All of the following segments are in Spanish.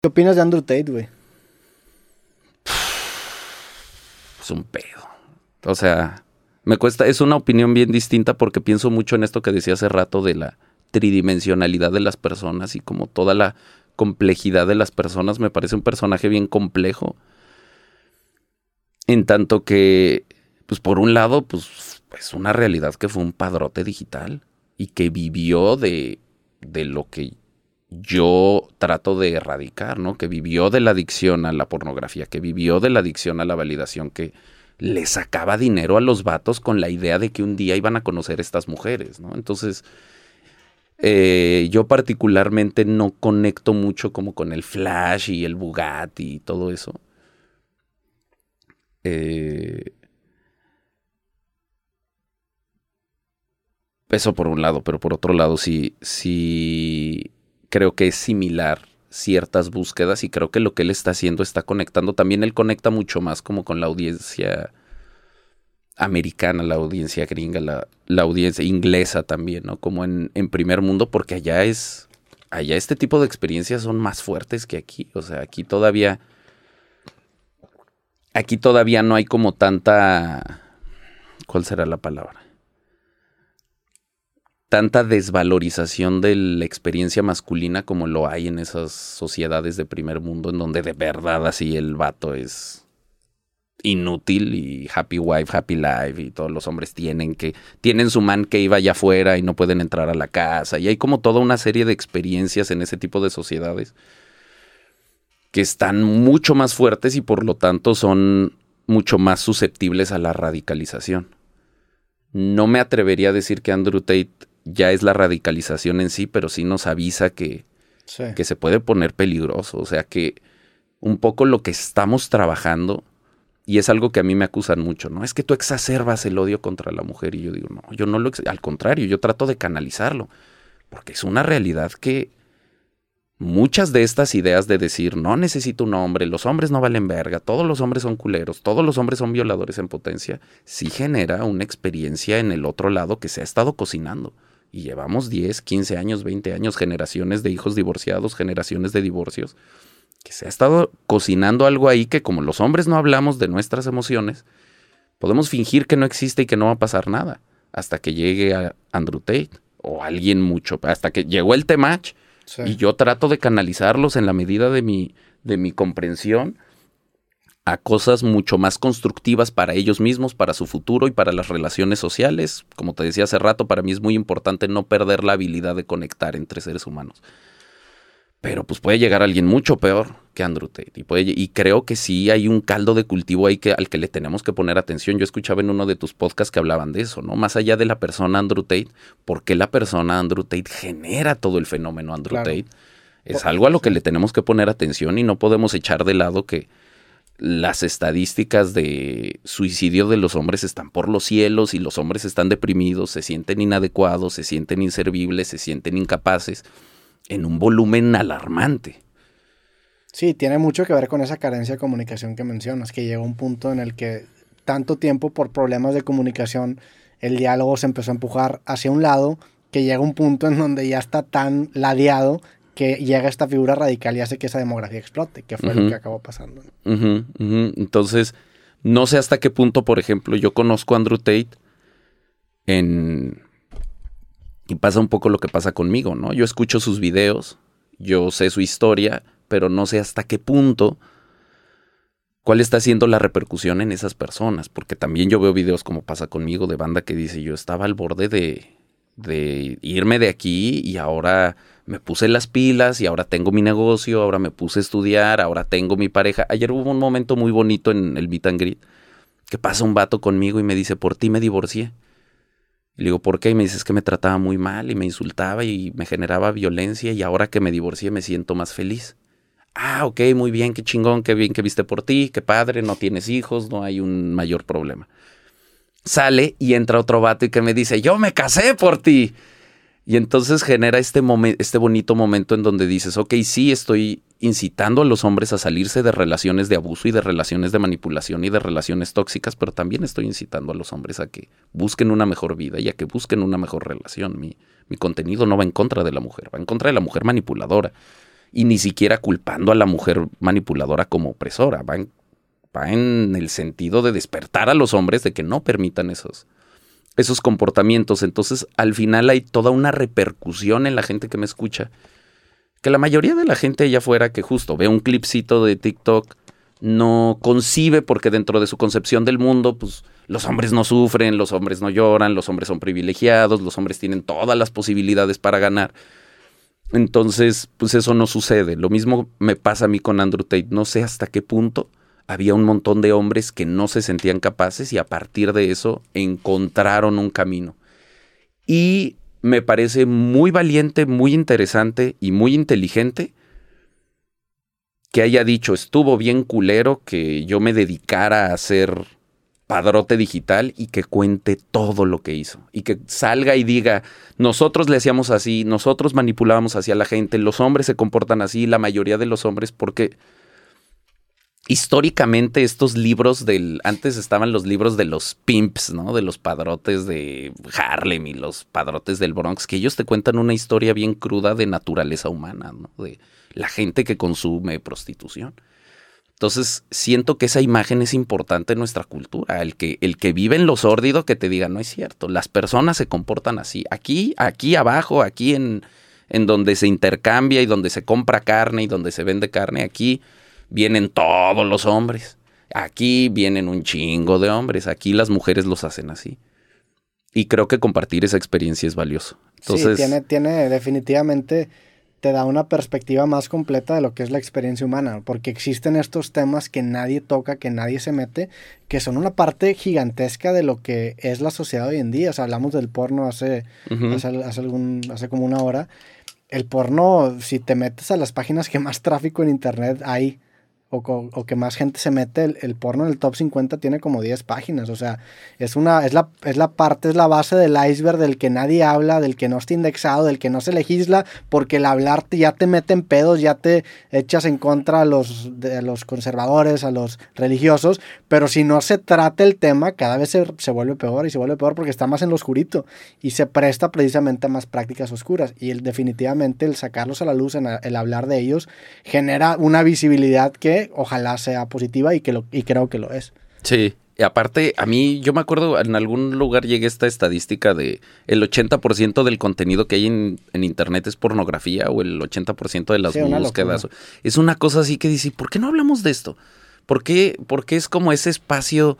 ¿Qué opinas de Andrew Tate, güey? Es un pedo. O sea, me cuesta, es una opinión bien distinta porque pienso mucho en esto que decía hace rato de la tridimensionalidad de las personas y como toda la complejidad de las personas. Me parece un personaje bien complejo. En tanto que, pues por un lado, pues es una realidad que fue un padrote digital y que vivió de, de lo que yo trato de erradicar, ¿no? Que vivió de la adicción a la pornografía, que vivió de la adicción a la validación, que le sacaba dinero a los vatos con la idea de que un día iban a conocer estas mujeres, ¿no? Entonces, eh, yo particularmente no conecto mucho como con el Flash y el Bugatti y todo eso. Eh, eso por un lado, pero por otro lado sí, sí creo que es similar ciertas búsquedas y creo que lo que él está haciendo está conectando. También él conecta mucho más como con la audiencia americana, la audiencia gringa, la, audiencia inglesa también, ¿no? Como en, en, primer mundo, porque allá es, allá este tipo de experiencias son más fuertes que aquí. O sea, aquí todavía, aquí todavía no hay como tanta, ¿cuál será la palabra? Tanta desvalorización de la experiencia masculina como lo hay en esas sociedades de primer mundo en donde de verdad así el vato es inútil y happy wife, happy life y todos los hombres tienen que tienen su man que iba allá afuera y no pueden entrar a la casa y hay como toda una serie de experiencias en ese tipo de sociedades que están mucho más fuertes y por lo tanto son mucho más susceptibles a la radicalización. No me atrevería a decir que Andrew Tate ya es la radicalización en sí, pero sí nos avisa que, que se puede poner peligroso. O sea que un poco lo que estamos trabajando, y es algo que a mí me acusan mucho, ¿no? Es que tú exacerbas el odio contra la mujer. Y yo digo, no, yo no lo, al contrario, yo trato de canalizarlo, porque es una realidad que muchas de estas ideas de decir, no necesito un hombre, los hombres no valen verga, todos los hombres son culeros, todos los hombres son violadores en potencia, sí genera una experiencia en el otro lado que se ha estado cocinando. Y llevamos 10, 15 años, 20 años, generaciones de hijos divorciados, generaciones de divorcios, que se ha estado cocinando algo ahí que como los hombres no hablamos de nuestras emociones, podemos fingir que no existe y que no va a pasar nada hasta que llegue a Andrew Tate o alguien mucho, hasta que llegó el T-Match y yo trato de canalizarlos en la medida de mi, de mi comprensión a cosas mucho más constructivas para ellos mismos, para su futuro y para las relaciones sociales. Como te decía hace rato, para mí es muy importante no perder la habilidad de conectar entre seres humanos. Pero pues puede llegar alguien mucho peor que Andrew Tate. Y, puede, y creo que sí hay un caldo de cultivo ahí que, al que le tenemos que poner atención. Yo escuchaba en uno de tus podcasts que hablaban de eso, ¿no? Más allá de la persona Andrew Tate, ¿por qué la persona Andrew Tate genera todo el fenómeno Andrew Tate? Es algo a lo que le tenemos que poner atención y no podemos echar de lado que, las estadísticas de suicidio de los hombres están por los cielos y los hombres están deprimidos, se sienten inadecuados, se sienten inservibles, se sienten incapaces, en un volumen alarmante. Sí, tiene mucho que ver con esa carencia de comunicación que mencionas, que llegó un punto en el que tanto tiempo por problemas de comunicación el diálogo se empezó a empujar hacia un lado, que llega un punto en donde ya está tan ladeado que llega esta figura radical y hace que esa demografía explote, que fue lo que acabó pasando. Entonces, no sé hasta qué punto, por ejemplo, yo conozco a Andrew Tate en... Y pasa un poco lo que pasa conmigo, ¿no? Yo escucho sus videos, yo sé su historia, pero no sé hasta qué punto cuál está siendo la repercusión en esas personas, porque también yo veo videos como pasa conmigo de banda que dice yo estaba al borde de, de irme de aquí y ahora me puse las pilas y ahora tengo mi negocio, ahora me puse a estudiar, ahora tengo mi pareja. Ayer hubo un momento muy bonito en el meet and greet que pasa un vato conmigo y me dice, por ti me divorcié. Y le digo, ¿por qué? Y me dice, es que me trataba muy mal y me insultaba y me generaba violencia y ahora que me divorcié me siento más feliz. Ah, ok, muy bien, qué chingón, qué bien que viste por ti, qué padre, no tienes hijos, no hay un mayor problema. Sale y entra otro vato y que me dice, yo me casé por ti. Y entonces genera este, este bonito momento en donde dices, ok, sí, estoy incitando a los hombres a salirse de relaciones de abuso y de relaciones de manipulación y de relaciones tóxicas, pero también estoy incitando a los hombres a que busquen una mejor vida y a que busquen una mejor relación. Mi, mi contenido no va en contra de la mujer, va en contra de la mujer manipuladora. y ni siquiera culpando a la mujer manipuladora como opresora. Va en, en el sentido de despertar a los hombres de que no permitan esos, esos comportamientos. Entonces, al final hay toda una repercusión en la gente que me escucha. Que la mayoría de la gente allá afuera que justo ve un clipcito de TikTok no concibe porque dentro de su concepción del mundo, pues los hombres no sufren, los hombres no lloran, los hombres son privilegiados, los hombres tienen todas las posibilidades para ganar. Entonces, pues eso no sucede. Lo mismo me pasa a mí con Andrew Tate. No sé hasta qué punto había un montón de hombres que no se sentían capaces y a partir de eso encontraron un camino. Y me parece muy valiente, muy interesante y muy inteligente que haya dicho, estuvo bien culero que yo me dedicara a hacer padrote digital y que cuente todo lo que hizo. Y que salga y diga, nosotros le hacíamos así, nosotros manipulábamos hacia la gente, los hombres se comportan así, la mayoría de los hombres, porque históricamente estos libros del, antes estaban los libros de los pimps, ¿no? De los padrotes de Harlem y los padrotes del Bronx, que ellos te cuentan una historia bien cruda de naturaleza humana, ¿no? De la gente que consume prostitución. Entonces, siento que esa imagen es importante en nuestra cultura. El que, el que vive en lo sórdido que te diga, no es cierto. Las personas se comportan así. Aquí, aquí abajo, aquí en, en donde se intercambia y donde se compra carne y donde se vende carne, aquí vienen todos los hombres. Aquí vienen un chingo de hombres. Aquí las mujeres los hacen así. Y creo que compartir esa experiencia es valioso. Entonces, sí, tiene, tiene definitivamente te da una perspectiva más completa de lo que es la experiencia humana, porque existen estos temas que nadie toca, que nadie se mete, que son una parte gigantesca de lo que es la sociedad hoy en día. O sea, hablamos del porno hace, hace, algún, hace como una hora. El porno, si te metes a las páginas que más tráfico en internet hay, o, que más gente se mete, el, porno en el top 50 tiene como 10 páginas. O sea, es una, es la, es la parte, es la base del iceberg del que nadie habla, del que no está indexado, del que no se legisla, porque el hablarte ya te mete en pedos, ya te echas en contra a los, de los conservadores, a los religiosos, pero si no se trata el tema, cada vez se, vuelve peor y se vuelve peor porque está más en lo oscurito y se presta precisamente a más prácticas oscuras. Y el, definitivamente el sacarlos a la luz, el hablar de ellos, genera una visibilidad que ojalá sea positiva y, que lo, y creo que lo es. Sí, y aparte, a mí, yo me acuerdo, en algún lugar llegué esta estadística de el 80% del contenido que hay en, internet es pornografía o el 80% de las búsquedas. Es una cosa así que dice, ¿por qué no hablamos de esto? ¿Por qué, porque es como ese espacio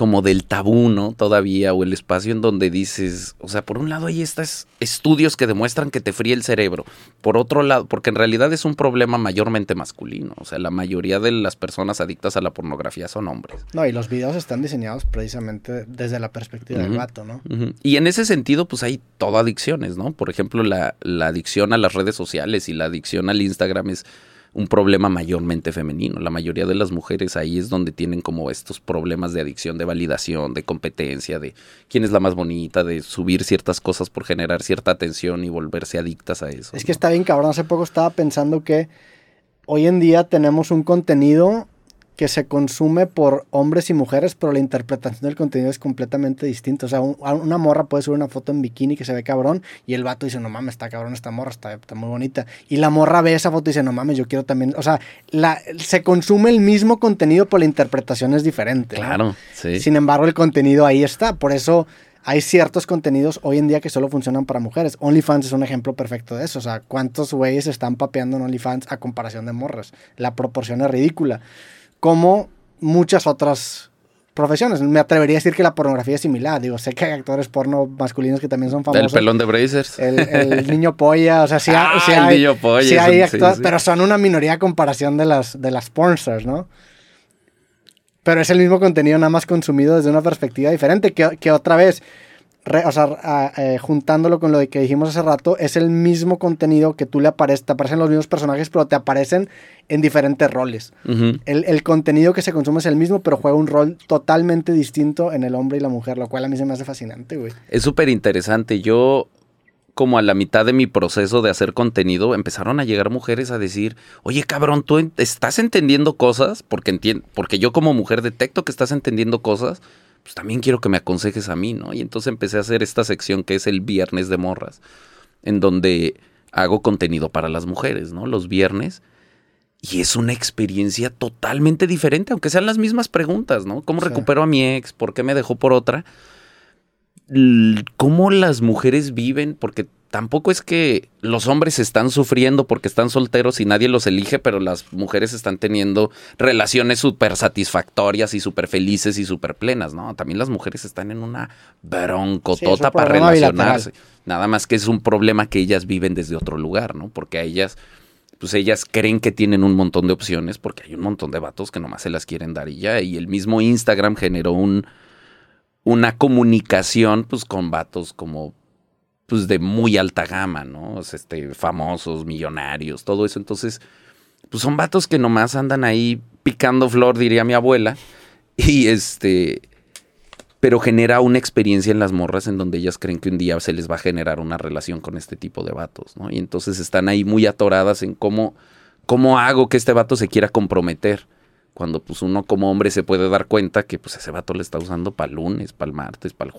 como del tabú, ¿no? Todavía, o el espacio en donde dices, o sea, por un lado hay estos estudios que demuestran que te fríe el cerebro, por otro lado, porque en realidad es un problema mayormente masculino, o sea, la mayoría de las personas adictas a la pornografía son hombres. No, y los videos están diseñados precisamente desde la perspectiva del vato, ¿no? Y en ese sentido, pues hay todo adicciones, ¿no? Por ejemplo, la, la adicción a las redes sociales y la adicción al Instagram es un problema mayormente femenino. La mayoría de las mujeres ahí es donde tienen como estos problemas de adicción, de validación, de competencia, de quién es la más bonita, de subir ciertas cosas por generar cierta atención y volverse adictas a eso. Es que está bien cabrón, hace poco estaba pensando que hoy en día tenemos un contenido que se consume por hombres y mujeres, pero la interpretación del contenido es completamente distinta. O sea, una morra puede subir una foto en bikini que se ve cabrón y el vato dice, no mames, está cabrón esta morra, está, está muy bonita. Y la morra ve esa foto y dice, no mames, yo quiero también. O sea, la, se consume el mismo contenido, pero la interpretación es diferente. Claro, sí. Sin embargo, el contenido ahí está. Por eso hay ciertos contenidos hoy en día que solo funcionan para mujeres. OnlyFans es un ejemplo perfecto de eso. O sea, ¿cuántos güeyes están papeando en OnlyFans a comparación de morras? La proporción es ridícula como muchas otras profesiones. Me atrevería a decir que la pornografía es similar. Digo, sé que hay actores porno masculinos que también son famosos. El pelón de Brazers. El, niño polla, o sea, sí, hay, ah, el niño polla, sí hay actores, pero son una minoría a comparación de las, de las pornstars, ¿no? Pero es el mismo contenido nada más consumido desde una perspectiva diferente, que, que otra vez o sea, eh, juntándolo con lo que dijimos hace rato, es el mismo contenido que tú le apareces, te aparecen los mismos personajes, pero te aparecen en diferentes roles. el, contenido que se consume es el mismo, pero juega un rol totalmente distinto en el hombre y la mujer, lo cual a mí se me hace fascinante, güey. Es súper interesante. Yo, como a la mitad de mi proceso de hacer contenido, empezaron a llegar mujeres a decir, oye, cabrón, ¿tú estás entendiendo cosas? Porque, porque yo como mujer detecto que estás entendiendo cosas pues también quiero que me aconsejes a mí, ¿no? Y entonces empecé a hacer esta sección que es el viernes de morras, en donde hago contenido para las mujeres, ¿no? Los viernes. Y es una experiencia totalmente diferente, aunque sean las mismas preguntas, ¿no? ¿Cómo recupero a mi ex? ¿Por qué me dejó por otra? ¿Cómo las mujeres viven? Porque tampoco es que los hombres están sufriendo porque están solteros y nadie los elige, pero las mujeres están teniendo relaciones súper satisfactorias y súper felices y súper plenas, ¿no? También las mujeres están en una broncotota para relacionarse. Nada más que es un problema que ellas viven desde otro lugar, ¿no? Porque a ellas, pues ellas creen que tienen un montón de opciones porque hay un montón de vatos que nomás se las quieren dar y ya. Y el mismo Instagram generó un, una comunicación, pues, con vatos como pues de muy alta gama, ¿no? este, famosos, millonarios, todo eso. Entonces, pues son vatos que nomás andan ahí picando flor, diría mi abuela. Y este, pero genera una experiencia en las morras en donde ellas creen que un día se les va a generar una relación con este tipo de vatos, ¿no? Y entonces están ahí muy atoradas en cómo, cómo hago que este vato se quiera comprometer. Cuando pues uno como hombre se puede dar cuenta que pues ese vato le está usando para lunes, para el martes, para el